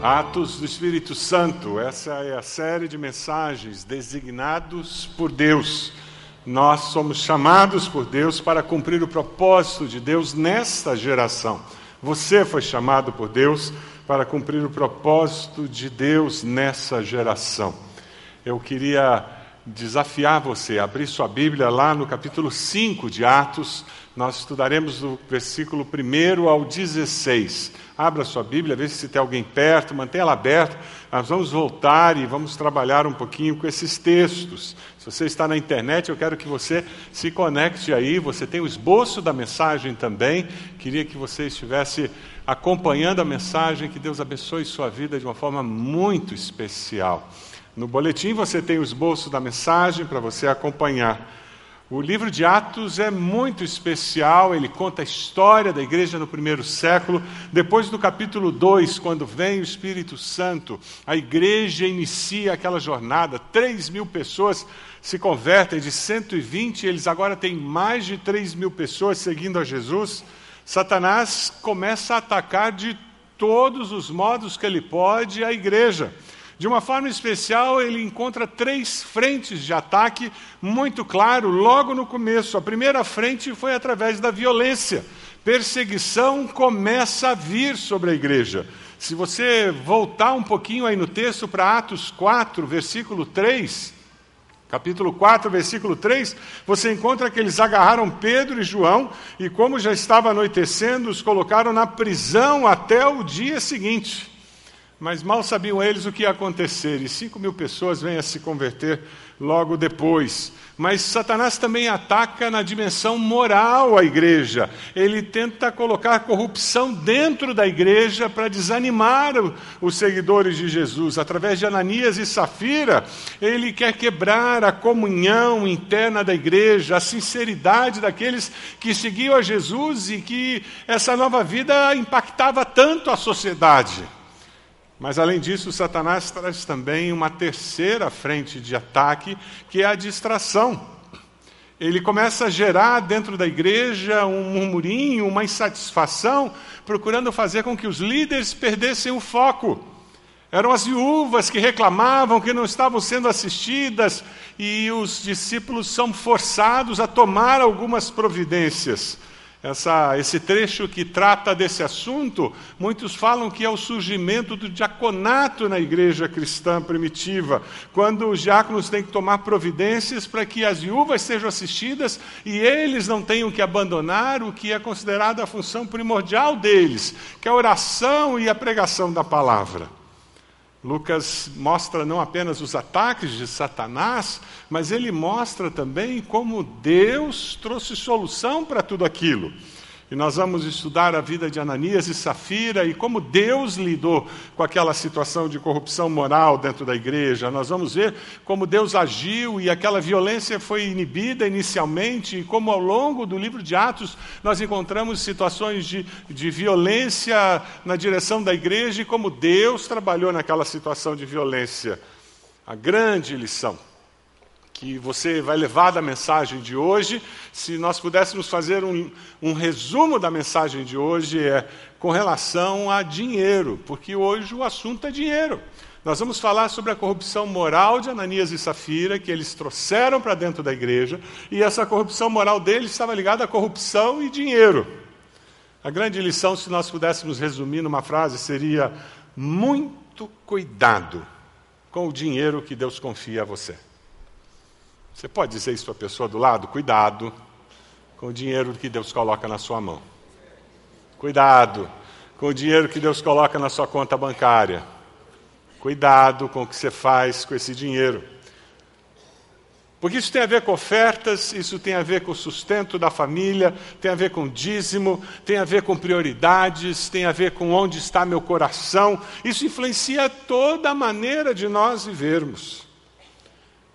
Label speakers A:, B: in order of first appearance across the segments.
A: Atos do Espírito Santo, essa é a série de mensagens designados por Deus. Nós somos chamados por Deus para cumprir o propósito de Deus nesta geração. Você foi chamado por Deus para cumprir o propósito de Deus nessa geração. Eu queria desafiar você a abrir sua Bíblia lá no capítulo 5 de Atos. Nós estudaremos do versículo 1 ao 16. Abra sua Bíblia, veja se tem alguém perto, mantenha ela aberta. Nós vamos voltar e vamos trabalhar um pouquinho com esses textos. Se você está na internet, eu quero que você se conecte aí. Você tem o esboço da mensagem também. Queria que você estivesse acompanhando a mensagem. Que Deus abençoe sua vida de uma forma muito especial. No boletim você tem o esboço da mensagem para você acompanhar. O livro de Atos é muito especial, ele conta a história da igreja no primeiro século. Depois do capítulo 2, quando vem o Espírito Santo, a igreja inicia aquela jornada. 3 mil pessoas se convertem, de 120, eles agora têm mais de 3 mil pessoas seguindo a Jesus. Satanás começa a atacar de todos os modos que ele pode a igreja. De uma forma especial, ele encontra três frentes de ataque muito claro logo no começo. A primeira frente foi através da violência. Perseguição começa a vir sobre a igreja. Se você voltar um pouquinho aí no texto para Atos 4, versículo 3, capítulo 4, versículo 3, você encontra que eles agarraram Pedro e João e, como já estava anoitecendo, os colocaram na prisão até o dia seguinte. Mas mal sabiam eles o que ia acontecer, e cinco mil pessoas vêm a se converter logo depois. Mas Satanás também ataca na dimensão moral a igreja. Ele tenta colocar corrupção dentro da igreja para desanimar os seguidores de Jesus. Através de Ananias e Safira, ele quer quebrar a comunhão interna da igreja, a sinceridade daqueles que seguiam a Jesus e que essa nova vida impactava tanto a sociedade. Mas, além disso, Satanás traz também uma terceira frente de ataque, que é a distração. Ele começa a gerar dentro da igreja um murmurinho, uma insatisfação, procurando fazer com que os líderes perdessem o foco. Eram as viúvas que reclamavam que não estavam sendo assistidas e os discípulos são forçados a tomar algumas providências. Essa, esse trecho que trata desse assunto, muitos falam que é o surgimento do diaconato na igreja cristã primitiva, quando os diáconos têm que tomar providências para que as viúvas sejam assistidas e eles não tenham que abandonar o que é considerado a função primordial deles, que é a oração e a pregação da palavra. Lucas mostra não apenas os ataques de Satanás, mas ele mostra também como Deus trouxe solução para tudo aquilo. E nós vamos estudar a vida de Ananias e Safira e como Deus lidou com aquela situação de corrupção moral dentro da igreja. Nós vamos ver como Deus agiu e aquela violência foi inibida inicialmente, e como ao longo do livro de Atos nós encontramos situações de, de violência na direção da igreja e como Deus trabalhou naquela situação de violência. A grande lição que você vai levar da mensagem de hoje. Se nós pudéssemos fazer um, um, resumo da mensagem de hoje, é com relação a dinheiro, porque hoje o assunto é dinheiro. Nós vamos falar sobre a corrupção moral de Ananias e Safira, que eles trouxeram para dentro da igreja, e essa corrupção moral deles estava ligada à corrupção e dinheiro. A grande lição, se nós pudéssemos resumir numa frase, seria: muito cuidado com o dinheiro que Deus confia a você. Você pode dizer isso para a pessoa do lado? Cuidado com o dinheiro que Deus coloca na sua mão. Cuidado com o dinheiro que Deus coloca na sua conta bancária. Cuidado com o que você faz com esse dinheiro. Porque isso tem a ver com ofertas, isso tem a ver com o sustento da família, tem a ver com dízimo, tem a ver com prioridades, tem a ver com onde está meu coração. Isso influencia toda a maneira de nós vivermos.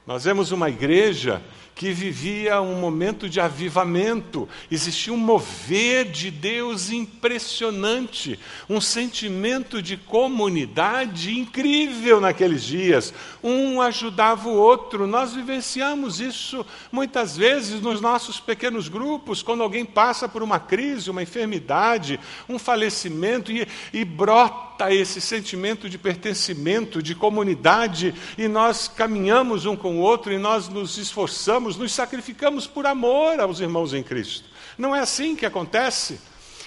A: Nós vemos uma igreja que vivia um momento de avivamento, existia um mover de Deus impressionante, um sentimento de comunidade incrível naqueles dias. Um ajudava o outro. Nós vivenciamos isso muitas vezes nos nossos pequenos grupos, quando alguém passa por uma crise, uma enfermidade, um falecimento e, e brota esse sentimento de pertencimento, de comunidade, e nós caminhamos um com o outro e nós nos esforçamos, nos sacrificamos por amor aos irmãos em Cristo. Não é assim que acontece?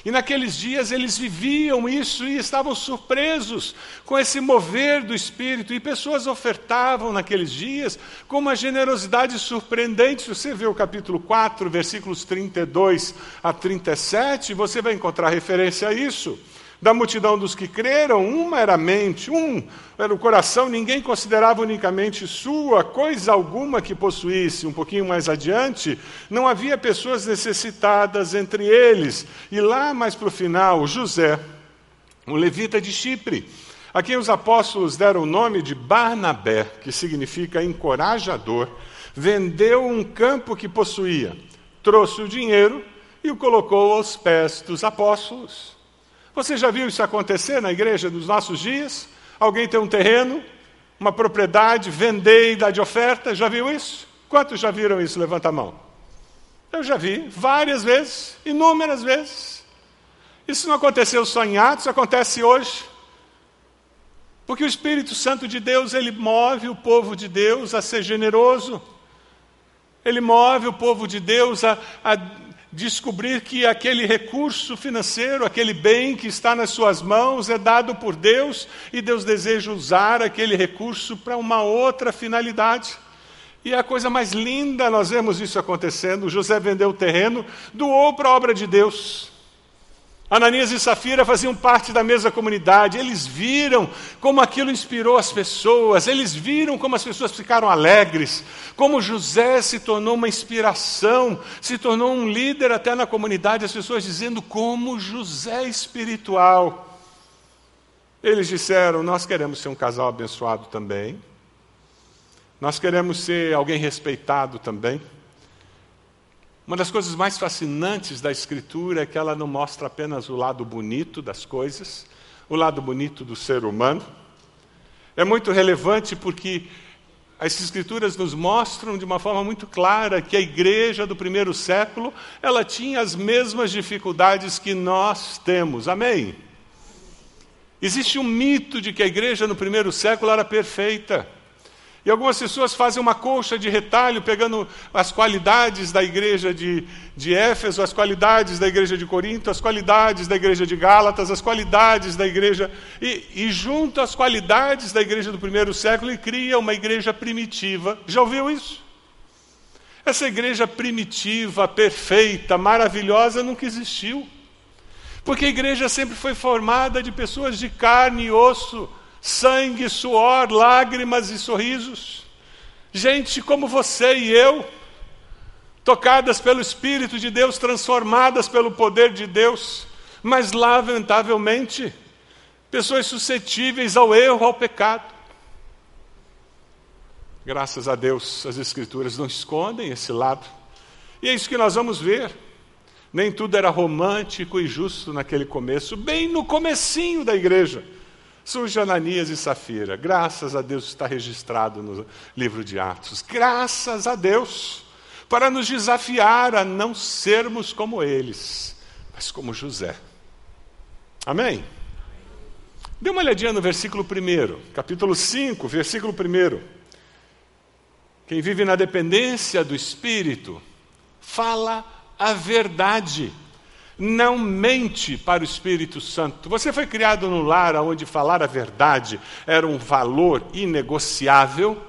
A: E naqueles dias eles viviam isso e estavam surpresos com esse mover do Espírito. E pessoas ofertavam naqueles dias com uma generosidade surpreendente. Você vê o capítulo 4, versículos 32 a 37, você vai encontrar referência a isso. Da multidão dos que creram, uma era a mente, um era o coração, ninguém considerava unicamente sua, coisa alguma que possuísse. Um pouquinho mais adiante, não havia pessoas necessitadas entre eles. E lá mais para o final, José, um levita de Chipre, a quem os apóstolos deram o nome de Barnabé, que significa encorajador, vendeu um campo que possuía, trouxe o dinheiro e o colocou aos pés dos apóstolos. Você já viu isso acontecer na igreja dos nossos dias? Alguém tem um terreno, uma propriedade, vender e dar de oferta? Já viu isso? Quantos já viram isso? Levanta a mão. Eu já vi várias vezes, inúmeras vezes. Isso não aconteceu só em Atos, acontece hoje. Porque o Espírito Santo de Deus, ele move o povo de Deus a ser generoso. Ele move o povo de Deus a, a descobrir que aquele recurso financeiro, aquele bem que está nas suas mãos é dado por Deus e Deus deseja usar aquele recurso para uma outra finalidade. E a coisa mais linda, nós vemos isso acontecendo. José vendeu o terreno, doou para a obra de Deus. Ananias e Safira faziam parte da mesma comunidade, eles viram como aquilo inspirou as pessoas, eles viram como as pessoas ficaram alegres, como José se tornou uma inspiração, se tornou um líder até na comunidade, as pessoas dizendo como José espiritual. Eles disseram: Nós queremos ser um casal abençoado também, nós queremos ser alguém respeitado também. Uma das coisas mais fascinantes da Escritura é que ela não mostra apenas o lado bonito das coisas, o lado bonito do ser humano. É muito relevante porque as Escrituras nos mostram de uma forma muito clara que a igreja do primeiro século ela tinha as mesmas dificuldades que nós temos. Amém? Existe um mito de que a igreja no primeiro século era perfeita. E algumas pessoas fazem uma colcha de retalho, pegando as qualidades da igreja de, de Éfeso, as qualidades da igreja de Corinto, as qualidades da igreja de Gálatas, as qualidades da igreja. E, e junto às qualidades da igreja do primeiro século e cria uma igreja primitiva. Já ouviu isso? Essa igreja primitiva, perfeita, maravilhosa, nunca existiu. Porque a igreja sempre foi formada de pessoas de carne e osso sangue, suor, lágrimas e sorrisos. Gente como você e eu, tocadas pelo Espírito de Deus, transformadas pelo poder de Deus, mas lamentavelmente, pessoas suscetíveis ao erro, ao pecado. Graças a Deus, as Escrituras não escondem esse lado. E é isso que nós vamos ver. Nem tudo era romântico e justo naquele começo, bem no comecinho da igreja surge Ananias e Safira. Graças a Deus está registrado no livro de Atos. Graças a Deus, para nos desafiar a não sermos como eles, mas como José. Amém? Dê uma olhadinha no versículo 1, capítulo 5, versículo 1. Quem vive na dependência do Espírito, fala a verdade não mente para o Espírito Santo. Você foi criado num lar onde falar a verdade era um valor inegociável.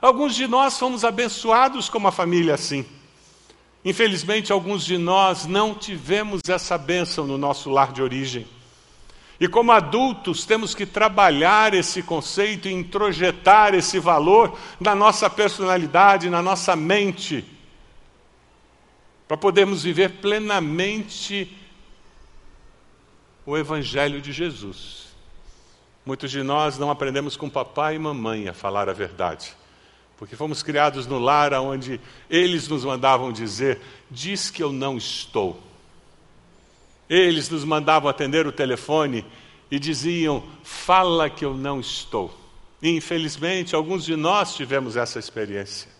A: Alguns de nós fomos abençoados com uma família assim. Infelizmente, alguns de nós não tivemos essa bênção no nosso lar de origem. E como adultos, temos que trabalhar esse conceito e introjetar esse valor na nossa personalidade, na nossa mente para podermos viver plenamente o Evangelho de Jesus. Muitos de nós não aprendemos com papai e mamãe a falar a verdade. Porque fomos criados no lar onde eles nos mandavam dizer: diz que eu não estou. Eles nos mandavam atender o telefone e diziam: fala que eu não estou. E, infelizmente, alguns de nós tivemos essa experiência.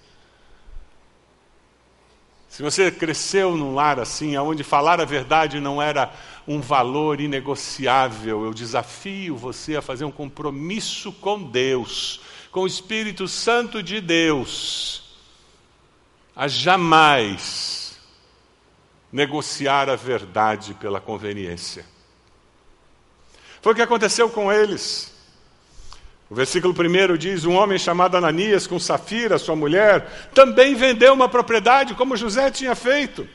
A: Se você cresceu num lar assim, onde falar a verdade não era um valor inegociável, eu desafio você a fazer um compromisso com Deus, com o Espírito Santo de Deus, a jamais negociar a verdade pela conveniência. Foi o que aconteceu com eles. O versículo 1 diz: Um homem chamado Ananias, com Safira, sua mulher, também vendeu uma propriedade, como José tinha feito.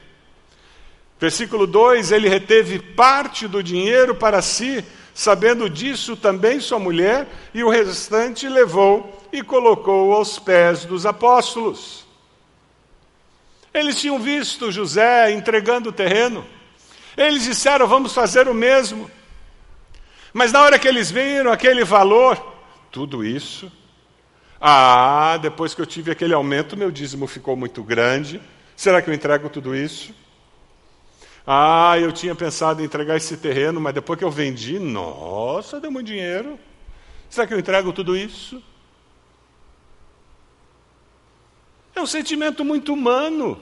A: Versículo 2: Ele reteve parte do dinheiro para si, sabendo disso também sua mulher, e o restante levou e colocou aos pés dos apóstolos. Eles tinham visto José entregando o terreno. Eles disseram: Vamos fazer o mesmo. Mas na hora que eles viram aquele valor, tudo isso. Ah, depois que eu tive aquele aumento, meu dízimo ficou muito grande. Será que eu entrego tudo isso? Ah, eu tinha pensado em entregar esse terreno, mas depois que eu vendi, nossa, deu muito dinheiro. Será que eu entrego tudo isso? É um sentimento muito humano.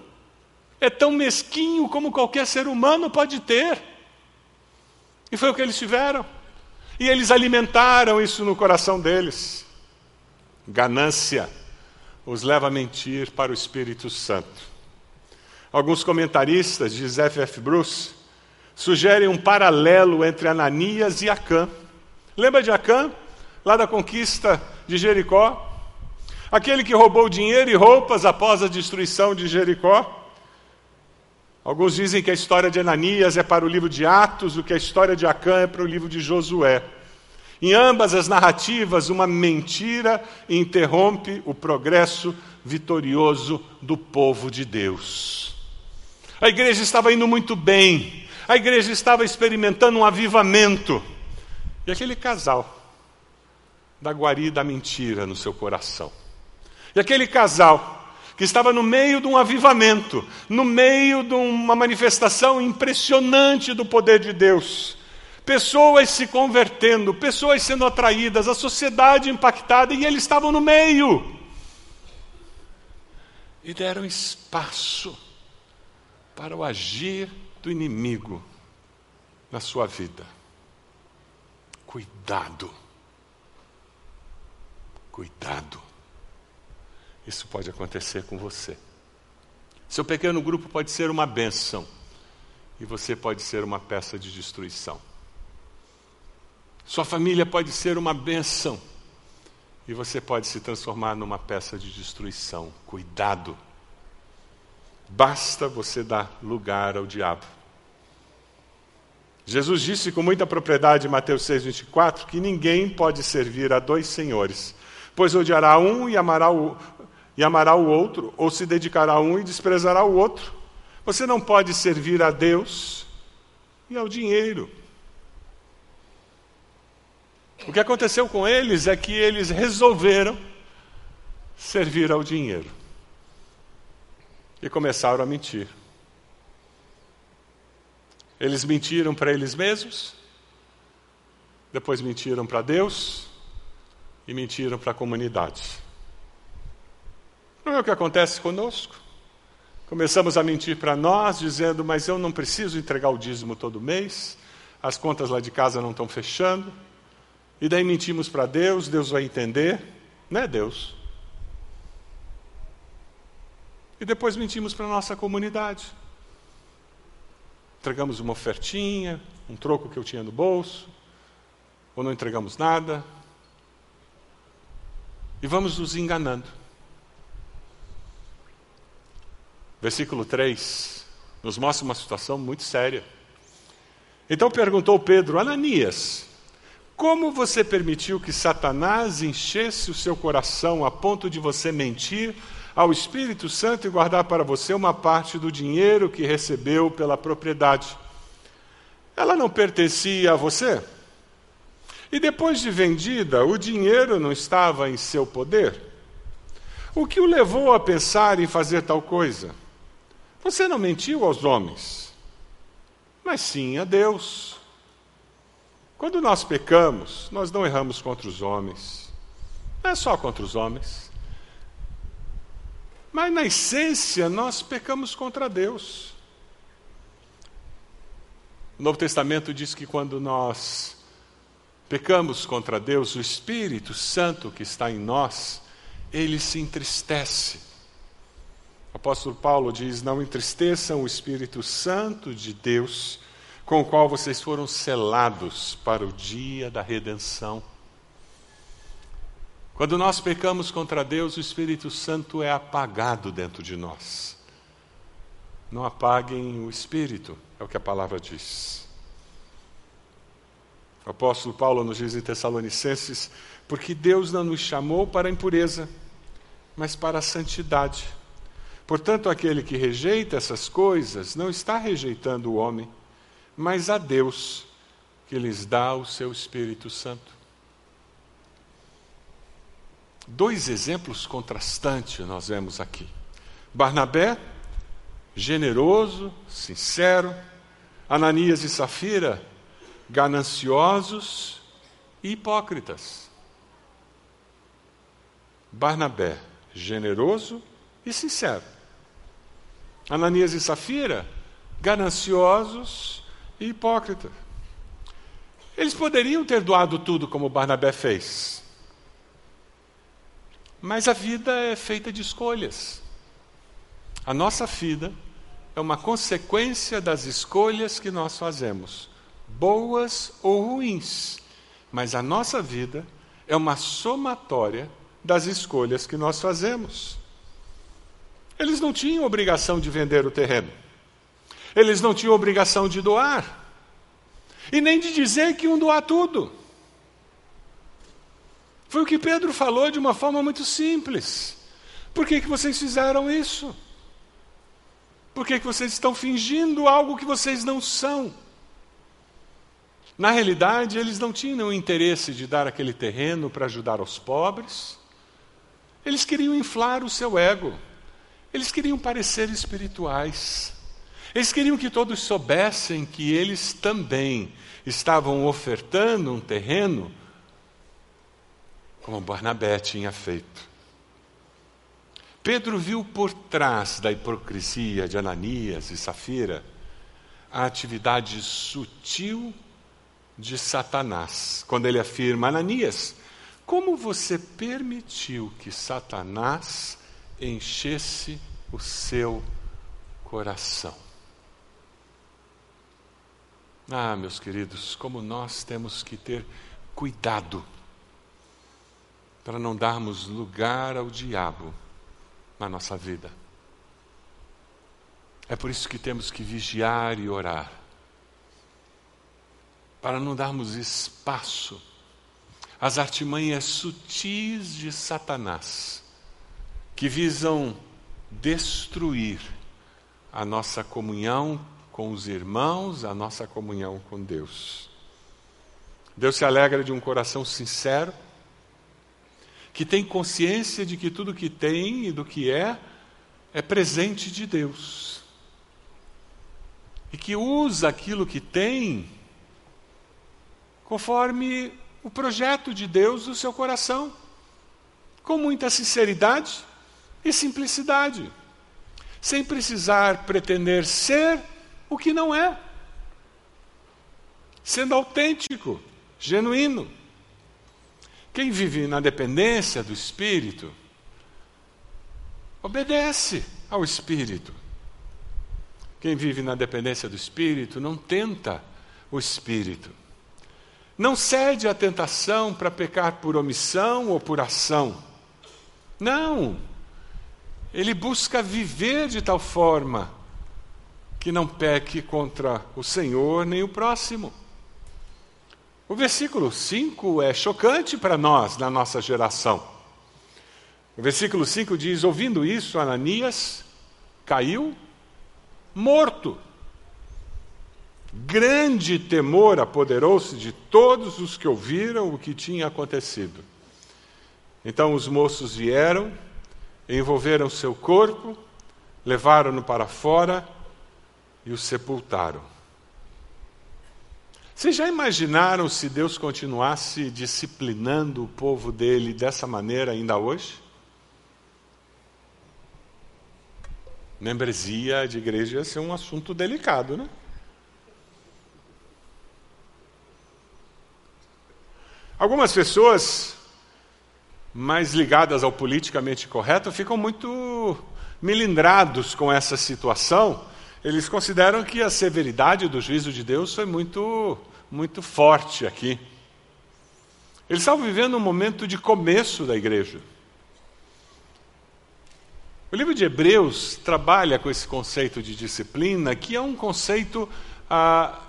A: É tão mesquinho como qualquer ser humano pode ter. E foi o que eles tiveram. E eles alimentaram isso no coração deles. Ganância os leva a mentir para o Espírito Santo. Alguns comentaristas, diz F. F. Bruce, sugerem um paralelo entre Ananias e Acã. Lembra de Acã? Lá da conquista de Jericó? Aquele que roubou dinheiro e roupas após a destruição de Jericó? Alguns dizem que a história de Ananias é para o livro de Atos, o que a história de Acã é para o livro de Josué. Em ambas as narrativas, uma mentira interrompe o progresso vitorioso do povo de Deus. A igreja estava indo muito bem, a igreja estava experimentando um avivamento. E aquele casal da guarida da mentira no seu coração. E aquele casal que estava no meio de um avivamento, no meio de uma manifestação impressionante do poder de Deus. Pessoas se convertendo, pessoas sendo atraídas, a sociedade impactada e eles estavam no meio. E deram espaço para o agir do inimigo na sua vida. Cuidado. Cuidado. Isso pode acontecer com você. Seu pequeno grupo pode ser uma benção e você pode ser uma peça de destruição. Sua família pode ser uma benção e você pode se transformar numa peça de destruição. Cuidado. Basta você dar lugar ao diabo. Jesus disse com muita propriedade em Mateus 6,24 que ninguém pode servir a dois senhores, pois odiará um e amará o, e amará o outro, ou se dedicará a um e desprezará o outro. Você não pode servir a Deus e ao dinheiro. O que aconteceu com eles é que eles resolveram servir ao dinheiro e começaram a mentir. Eles mentiram para eles mesmos, depois mentiram para Deus e mentiram para a comunidade. Não é o que acontece conosco? Começamos a mentir para nós, dizendo, mas eu não preciso entregar o dízimo todo mês, as contas lá de casa não estão fechando. E daí mentimos para Deus, Deus vai entender, não é Deus. E depois mentimos para a nossa comunidade. Entregamos uma ofertinha, um troco que eu tinha no bolso, ou não entregamos nada. E vamos nos enganando. Versículo 3, nos mostra uma situação muito séria. Então perguntou Pedro, Ananias, como você permitiu que Satanás enchesse o seu coração a ponto de você mentir ao Espírito Santo e guardar para você uma parte do dinheiro que recebeu pela propriedade? Ela não pertencia a você? E depois de vendida, o dinheiro não estava em seu poder? O que o levou a pensar em fazer tal coisa? Você não mentiu aos homens, mas sim a Deus. Quando nós pecamos, nós não erramos contra os homens. Não é só contra os homens. Mas na essência, nós pecamos contra Deus. O Novo Testamento diz que quando nós pecamos contra Deus, o Espírito Santo que está em nós, ele se entristece. O apóstolo Paulo diz: Não entristeçam o Espírito Santo de Deus, com o qual vocês foram selados para o dia da redenção. Quando nós pecamos contra Deus, o Espírito Santo é apagado dentro de nós. Não apaguem o Espírito, é o que a palavra diz. O apóstolo Paulo nos diz em Tessalonicenses: porque Deus não nos chamou para a impureza, mas para a santidade. Portanto, aquele que rejeita essas coisas não está rejeitando o homem, mas a Deus, que lhes dá o seu Espírito Santo. Dois exemplos contrastantes nós vemos aqui. Barnabé, generoso, sincero, Ananias e Safira, gananciosos e hipócritas. Barnabé, generoso e sincero. Ananias e Safira, gananciosos e hipócritas. Eles poderiam ter doado tudo como Barnabé fez. Mas a vida é feita de escolhas. A nossa vida é uma consequência das escolhas que nós fazemos, boas ou ruins. Mas a nossa vida é uma somatória das escolhas que nós fazemos. Eles não tinham obrigação de vender o terreno. Eles não tinham obrigação de doar. E nem de dizer que iam doar tudo. Foi o que Pedro falou de uma forma muito simples. Por que, que vocês fizeram isso? Por que, que vocês estão fingindo algo que vocês não são? Na realidade, eles não tinham interesse de dar aquele terreno para ajudar os pobres. Eles queriam inflar o seu ego. Eles queriam parecer espirituais. Eles queriam que todos soubessem que eles também estavam ofertando um terreno, como Barnabé tinha feito. Pedro viu por trás da hipocrisia de Ananias e Safira a atividade sutil de Satanás, quando ele afirma: Ananias, como você permitiu que Satanás enchesse o seu coração? Ah, meus queridos, como nós temos que ter cuidado para não darmos lugar ao diabo na nossa vida. É por isso que temos que vigiar e orar, para não darmos espaço às artimanhas sutis de Satanás, que visam destruir a nossa comunhão com os irmãos, a nossa comunhão com Deus. Deus se alegra de um coração sincero, que tem consciência de que tudo que tem e do que é, é presente de Deus. E que usa aquilo que tem conforme o projeto de Deus no seu coração, com muita sinceridade e simplicidade, sem precisar pretender ser o que não é, sendo autêntico, genuíno. Quem vive na dependência do Espírito, obedece ao Espírito. Quem vive na dependência do Espírito não tenta o Espírito. Não cede à tentação para pecar por omissão ou por ação. Não. Ele busca viver de tal forma que não peque contra o Senhor nem o próximo. O versículo 5 é chocante para nós, na nossa geração. O versículo 5 diz: Ouvindo isso, Ananias caiu morto. Grande temor apoderou-se de todos os que ouviram o que tinha acontecido. Então os moços vieram envolveram seu corpo, levaram-no para fora e o sepultaram. Vocês já imaginaram se Deus continuasse disciplinando o povo dele dessa maneira ainda hoje? Membresia de igreja ia ser um assunto delicado, né? Algumas pessoas mais ligadas ao politicamente correto ficam muito melindrados com essa situação. Eles consideram que a severidade do juízo de Deus foi muito, muito forte aqui. Eles estavam vivendo um momento de começo da igreja. O livro de Hebreus trabalha com esse conceito de disciplina, que é um conceito ah,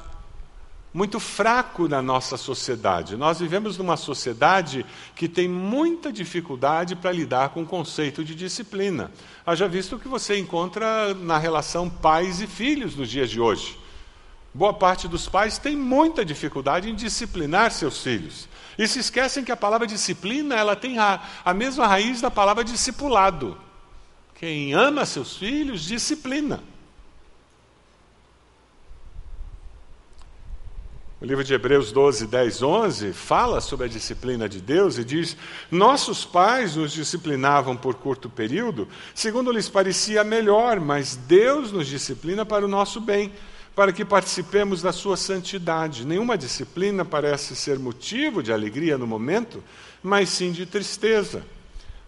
A: muito fraco na nossa sociedade. Nós vivemos numa sociedade que tem muita dificuldade para lidar com o conceito de disciplina. Haja visto que você encontra na relação pais e filhos nos dias de hoje. Boa parte dos pais tem muita dificuldade em disciplinar seus filhos. E se esquecem que a palavra disciplina ela tem a, a mesma raiz da palavra discipulado. Quem ama seus filhos, disciplina. O livro de Hebreus 12, 10, 11 fala sobre a disciplina de Deus e diz: Nossos pais nos disciplinavam por curto período, segundo lhes parecia melhor, mas Deus nos disciplina para o nosso bem, para que participemos da sua santidade. Nenhuma disciplina parece ser motivo de alegria no momento, mas sim de tristeza.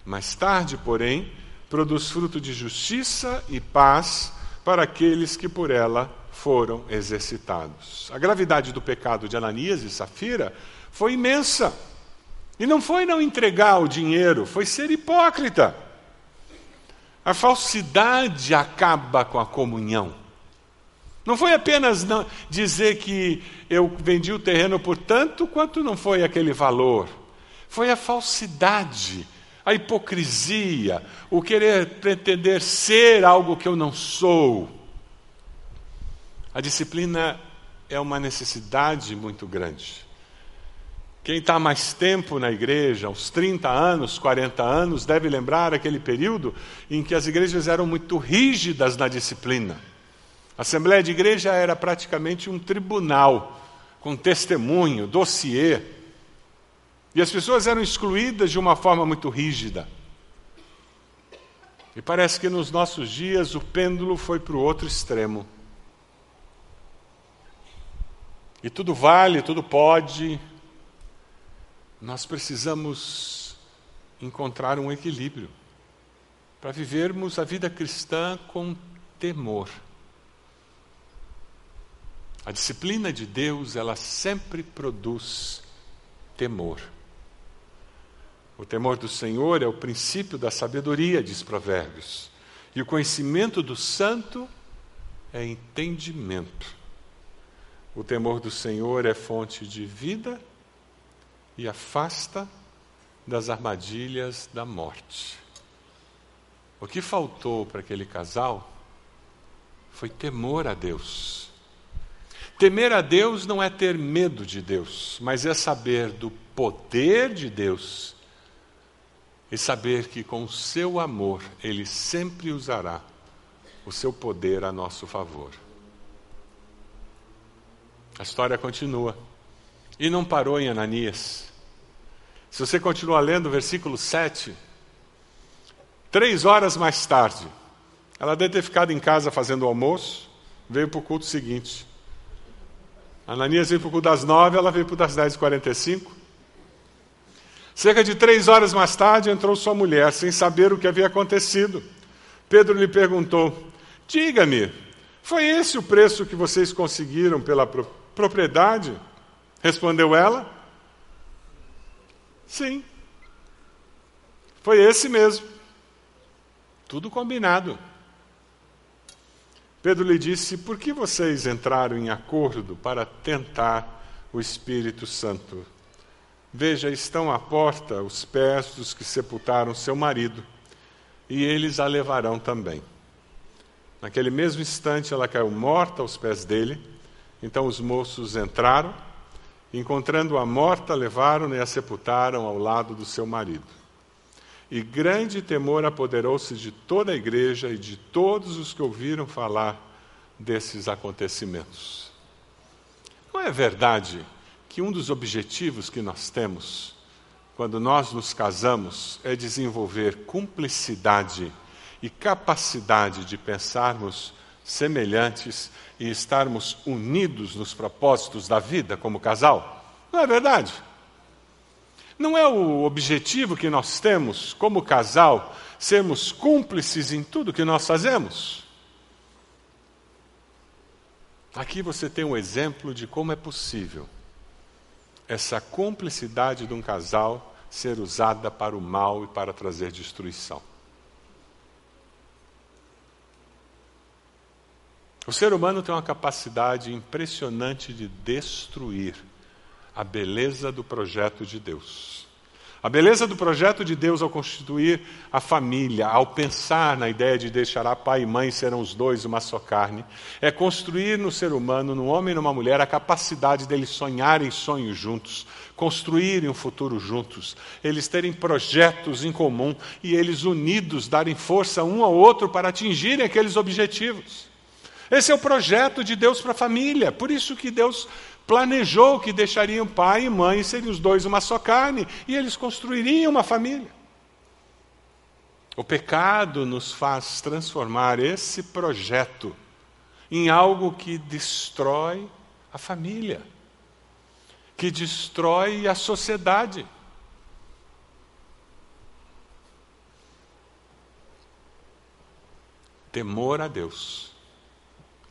A: Mais tarde, porém, produz fruto de justiça e paz para aqueles que por ela foram exercitados. A gravidade do pecado de Ananias e Safira foi imensa. E não foi não entregar o dinheiro, foi ser hipócrita. A falsidade acaba com a comunhão. Não foi apenas dizer que eu vendi o terreno por tanto quanto não foi aquele valor. Foi a falsidade, a hipocrisia, o querer pretender ser algo que eu não sou. A disciplina é uma necessidade muito grande. Quem está mais tempo na igreja, uns 30 anos, 40 anos, deve lembrar aquele período em que as igrejas eram muito rígidas na disciplina. A Assembleia de Igreja era praticamente um tribunal, com testemunho, dossiê. E as pessoas eram excluídas de uma forma muito rígida. E parece que nos nossos dias o pêndulo foi para o outro extremo. E tudo vale, tudo pode, nós precisamos encontrar um equilíbrio para vivermos a vida cristã com temor. A disciplina de Deus, ela sempre produz temor. O temor do Senhor é o princípio da sabedoria, diz Provérbios. E o conhecimento do santo é entendimento. O temor do Senhor é fonte de vida e afasta das armadilhas da morte. O que faltou para aquele casal foi temor a Deus. Temer a Deus não é ter medo de Deus, mas é saber do poder de Deus e saber que com o seu amor Ele sempre usará o seu poder a nosso favor. A história continua. E não parou em Ananias. Se você continuar lendo o versículo 7, três horas mais tarde, ela deve ter ficado em casa fazendo o almoço, veio para o culto seguinte. Ananias veio para o culto das nove, ela veio para o das dez e quarenta e cinco. Cerca de três horas mais tarde entrou sua mulher, sem saber o que havia acontecido. Pedro lhe perguntou: Diga-me, foi esse o preço que vocês conseguiram pela propriedade? Respondeu ela. Sim. Foi esse mesmo. Tudo combinado. Pedro lhe disse: Por que vocês entraram em acordo para tentar o Espírito Santo? Veja, estão à porta os pés dos que sepultaram seu marido, e eles a levarão também. Naquele mesmo instante, ela caiu morta aos pés dele. Então os moços entraram, encontrando-a morta, levaram-na e a sepultaram ao lado do seu marido. E grande temor apoderou-se de toda a igreja e de todos os que ouviram falar desses acontecimentos. Não é verdade que um dos objetivos que nós temos quando nós nos casamos é desenvolver cumplicidade e capacidade de pensarmos semelhantes e estarmos unidos nos propósitos da vida como casal? Não é verdade? Não é o objetivo que nós temos como casal sermos cúmplices em tudo que nós fazemos? Aqui você tem um exemplo de como é possível essa cumplicidade de um casal ser usada para o mal e para trazer destruição. O ser humano tem uma capacidade impressionante de destruir a beleza do projeto de Deus. A beleza do projeto de Deus ao constituir a família, ao pensar na ideia de deixará pai e mãe serão os dois uma só carne, é construir no ser humano, no homem e numa mulher, a capacidade deles sonharem sonhos juntos, construírem um futuro juntos, eles terem projetos em comum e eles unidos darem força um ao outro para atingirem aqueles objetivos. Esse é o projeto de Deus para a família. Por isso que Deus planejou que deixariam pai e mãe, seriam os dois uma só carne, e eles construiriam uma família. O pecado nos faz transformar esse projeto em algo que destrói a família, que destrói a sociedade. Temor a Deus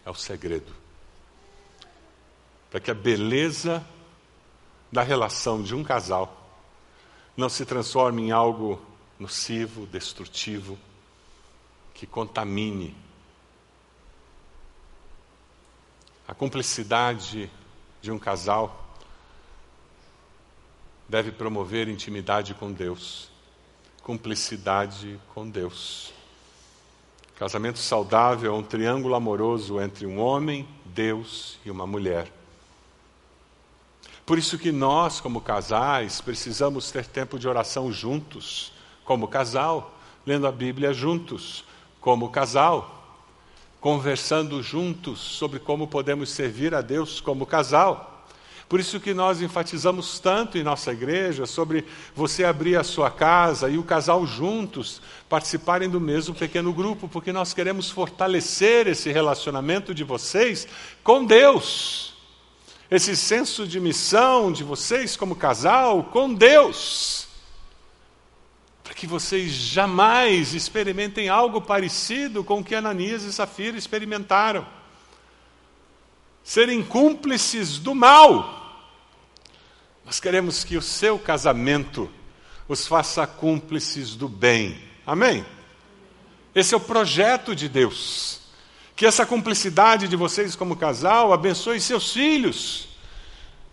A: é o segredo para que a beleza da relação de um casal não se transforme em algo nocivo, destrutivo, que contamine. A cumplicidade de um casal deve promover intimidade com Deus, cumplicidade com Deus. Casamento saudável é um triângulo amoroso entre um homem, Deus e uma mulher. Por isso que nós, como casais, precisamos ter tempo de oração juntos, como casal, lendo a Bíblia juntos, como casal, conversando juntos sobre como podemos servir a Deus como casal. Por isso que nós enfatizamos tanto em nossa igreja sobre você abrir a sua casa e o casal juntos participarem do mesmo pequeno grupo, porque nós queremos fortalecer esse relacionamento de vocês com Deus esse senso de missão de vocês como casal com Deus, para que vocês jamais experimentem algo parecido com o que Ananias e Safira experimentaram. Serem cúmplices do mal. Nós queremos que o seu casamento os faça cúmplices do bem. Amém? Esse é o projeto de Deus. Que essa cumplicidade de vocês como casal abençoe seus filhos.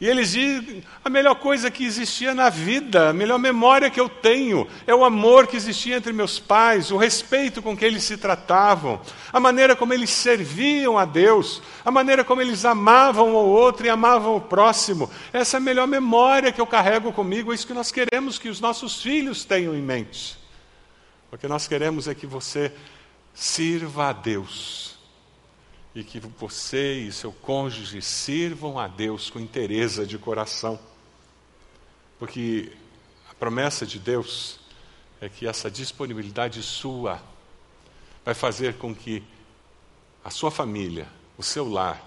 A: E eles dizem: a melhor coisa que existia na vida, a melhor memória que eu tenho, é o amor que existia entre meus pais, o respeito com que eles se tratavam, a maneira como eles serviam a Deus, a maneira como eles amavam o outro e amavam o próximo. Essa é a melhor memória que eu carrego comigo, é isso que nós queremos que os nossos filhos tenham em mente. O que nós queremos é que você sirva a Deus e que você e seu cônjuge sirvam a Deus com interesse de coração. Porque a promessa de Deus é que essa disponibilidade sua vai fazer com que a sua família, o seu lar,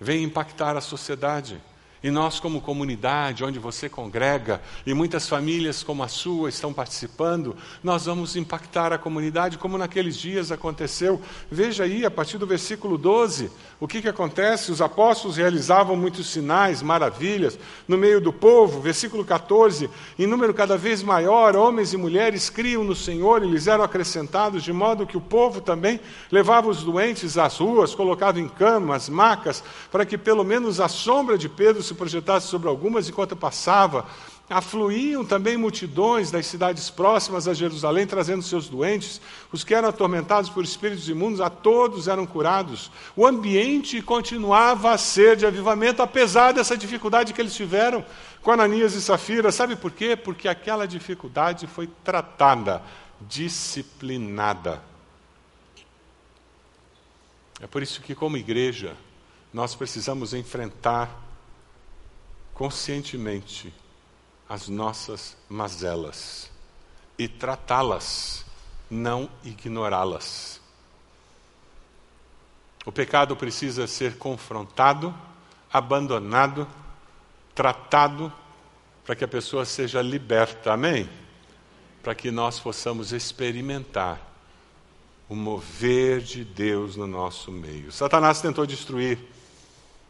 A: venha impactar a sociedade. E nós, como comunidade, onde você congrega, e muitas famílias como a sua estão participando, nós vamos impactar a comunidade, como naqueles dias aconteceu. Veja aí, a partir do versículo 12, o que, que acontece? Os apóstolos realizavam muitos sinais, maravilhas, no meio do povo. Versículo 14, em número cada vez maior, homens e mulheres criam no Senhor e lhes eram acrescentados, de modo que o povo também levava os doentes às ruas, colocava em camas, macas, para que pelo menos a sombra de Pedro se projetasse sobre algumas enquanto passava. Afluíam também multidões das cidades próximas a Jerusalém, trazendo seus doentes. Os que eram atormentados por espíritos imundos, a todos eram curados. O ambiente continuava a ser de avivamento, apesar dessa dificuldade que eles tiveram com Ananias e Safira. Sabe por quê? Porque aquela dificuldade foi tratada, disciplinada. É por isso que, como igreja, nós precisamos enfrentar conscientemente as nossas mazelas e tratá-las, não ignorá-las. O pecado precisa ser confrontado, abandonado, tratado, para que a pessoa seja liberta. Amém? Para que nós possamos experimentar o mover de Deus no nosso meio. Satanás tentou destruir,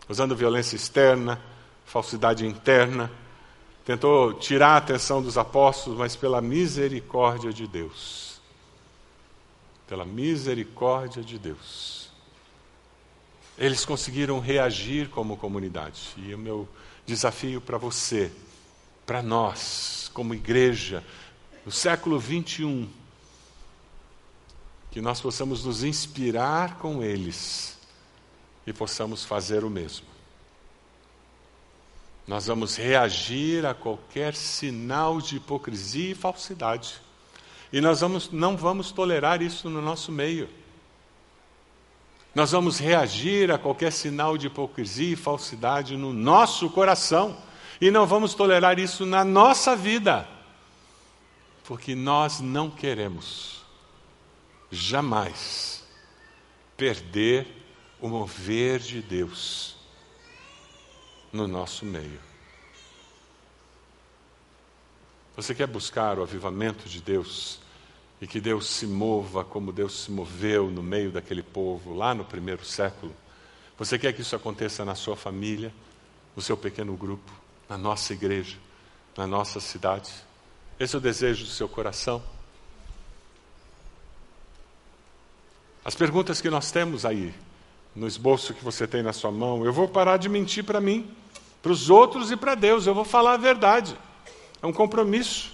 A: usando violência externa, falsidade interna, tentou tirar a atenção dos apóstolos, mas pela misericórdia de Deus. Pela misericórdia de Deus. Eles conseguiram reagir como comunidade. E o meu desafio para você, para nós, como igreja, no século 21, que nós possamos nos inspirar com eles e possamos fazer o mesmo. Nós vamos reagir a qualquer sinal de hipocrisia e falsidade. E nós vamos, não vamos tolerar isso no nosso meio. Nós vamos reagir a qualquer sinal de hipocrisia e falsidade no nosso coração. E não vamos tolerar isso na nossa vida. Porque nós não queremos jamais perder o mover de Deus no nosso meio. Você quer buscar o avivamento de Deus e que Deus se mova como Deus se moveu no meio daquele povo lá no primeiro século? Você quer que isso aconteça na sua família, no seu pequeno grupo, na nossa igreja, na nossa cidade? Esse é o desejo do seu coração? As perguntas que nós temos aí, no esboço que você tem na sua mão, eu vou parar de mentir para mim, para os outros e para Deus, eu vou falar a verdade. É um compromisso.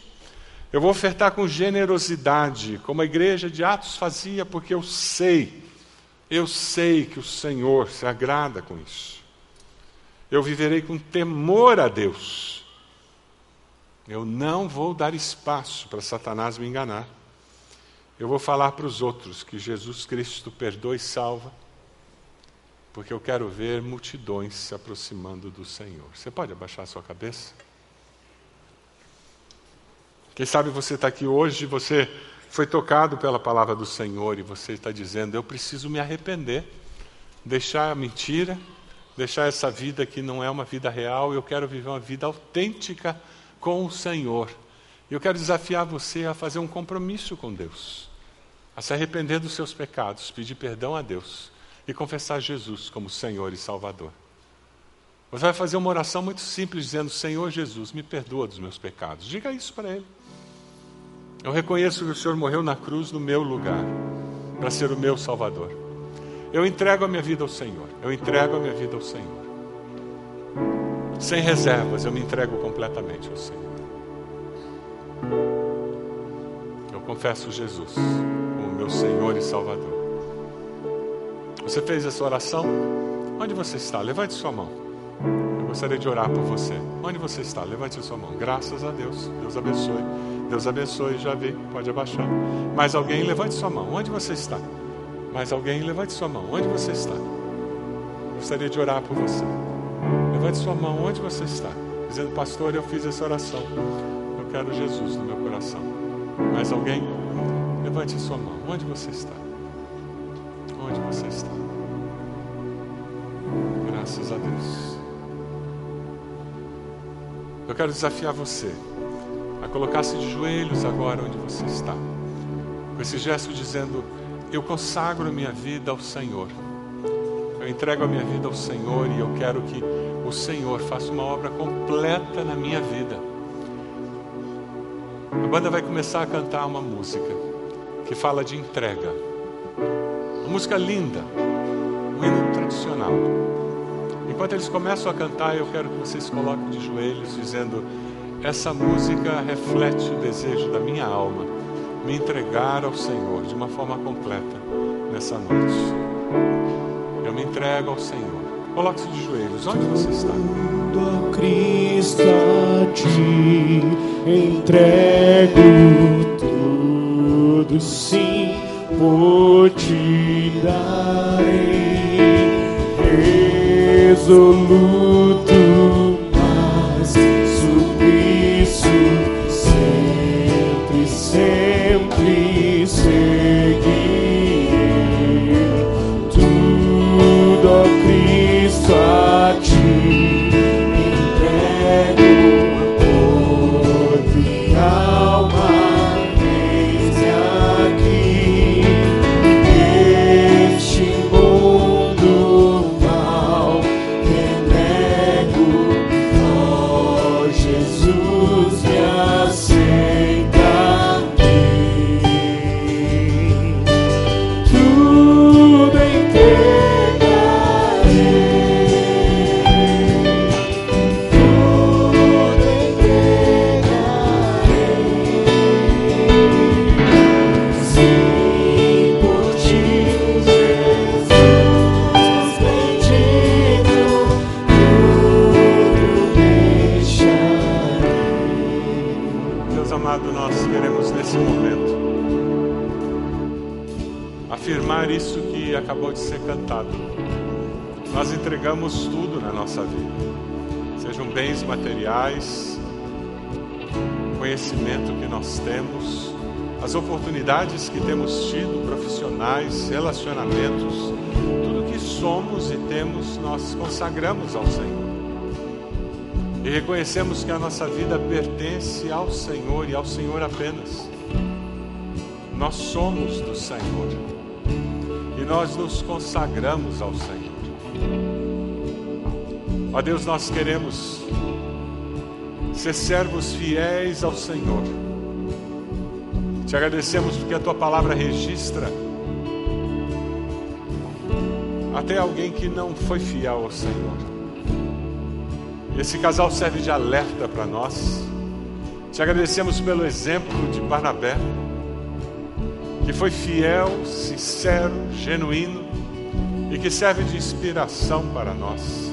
A: Eu vou ofertar com generosidade, como a igreja de Atos fazia, porque eu sei, eu sei que o Senhor se agrada com isso. Eu viverei com temor a Deus. Eu não vou dar espaço para Satanás me enganar. Eu vou falar para os outros que Jesus Cristo perdoa e salva porque eu quero ver multidões se aproximando do Senhor. Você pode abaixar a sua cabeça? Quem sabe você está aqui hoje, você foi tocado pela palavra do Senhor e você está dizendo: Eu preciso me arrepender, deixar a mentira, deixar essa vida que não é uma vida real, eu quero viver uma vida autêntica com o Senhor. Eu quero desafiar você a fazer um compromisso com Deus, a se arrepender dos seus pecados, pedir perdão a Deus e confessar Jesus como Senhor e Salvador. Você vai fazer uma oração muito simples, dizendo: Senhor Jesus, me perdoa dos meus pecados. Diga isso para Ele. Eu reconheço que o Senhor morreu na cruz no meu lugar, para ser o meu Salvador. Eu entrego a minha vida ao Senhor. Eu entrego a minha vida ao Senhor. Sem reservas, eu me entrego completamente ao Senhor. Eu confesso Jesus como meu Senhor e Salvador. Você fez essa oração? Onde você está? Levante sua mão. Eu gostaria de orar por você. Onde você está? Levante sua mão. Graças a Deus. Deus abençoe. Deus abençoe. Já vi. Pode abaixar. Mais alguém? Levante sua mão. Onde você está? Mais alguém? Levante sua mão. Onde você está? Gostaria de orar por você. Levante sua mão. Onde você está? Dizendo, pastor, eu fiz essa oração. Eu quero Jesus no meu coração. Mais alguém? Levante sua mão. Onde você está? onde você está. Graças a Deus. Eu quero desafiar você a colocar-se de joelhos agora onde você está, com esse gesto dizendo: Eu consagro minha vida ao Senhor. Eu entrego a minha vida ao Senhor e eu quero que o Senhor faça uma obra completa na minha vida. A banda vai começar a cantar uma música que fala de entrega. Uma música linda, um hino tradicional. Enquanto eles começam a cantar, eu quero que vocês coloquem de joelhos, dizendo: essa música reflete o desejo da minha alma, me entregar ao Senhor de uma forma completa nessa noite. Eu me entrego ao Senhor. Coloque-se de joelhos. Onde você está?
B: a Cristo a ti entrego tudo, sim, por ti darei resoluto,
A: nós temos, as oportunidades que temos tido, profissionais, relacionamentos, tudo que somos e temos, nós consagramos ao Senhor. E reconhecemos que a nossa vida pertence ao Senhor e ao Senhor apenas. Nós somos do Senhor. E nós nos consagramos ao Senhor. Ó Deus, nós queremos ser servos fiéis ao Senhor. Te agradecemos porque a tua palavra registra até alguém que não foi fiel ao Senhor. Esse casal serve de alerta para nós. Te agradecemos pelo exemplo de Barnabé, que foi fiel, sincero, genuíno e que serve de inspiração para nós.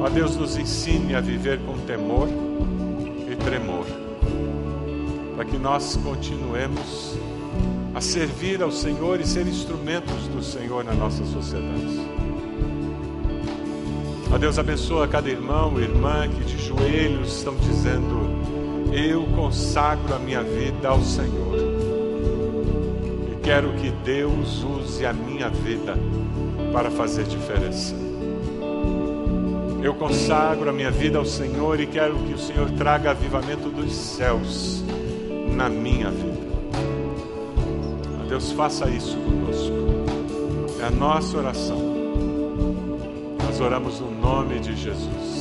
A: Ó Deus, nos ensine a viver com temor e tremor, para que nós continuemos a servir ao Senhor e ser instrumentos do Senhor na nossa sociedade. Ó Deus, abençoa cada irmão e irmã que de joelhos estão dizendo: Eu consagro a minha vida ao Senhor. E quero que Deus use a minha vida para fazer diferença. Eu consagro a minha vida ao Senhor e quero que o Senhor traga avivamento dos céus na minha vida. Deus, faça isso conosco. É a nossa oração. Nós oramos no nome de Jesus.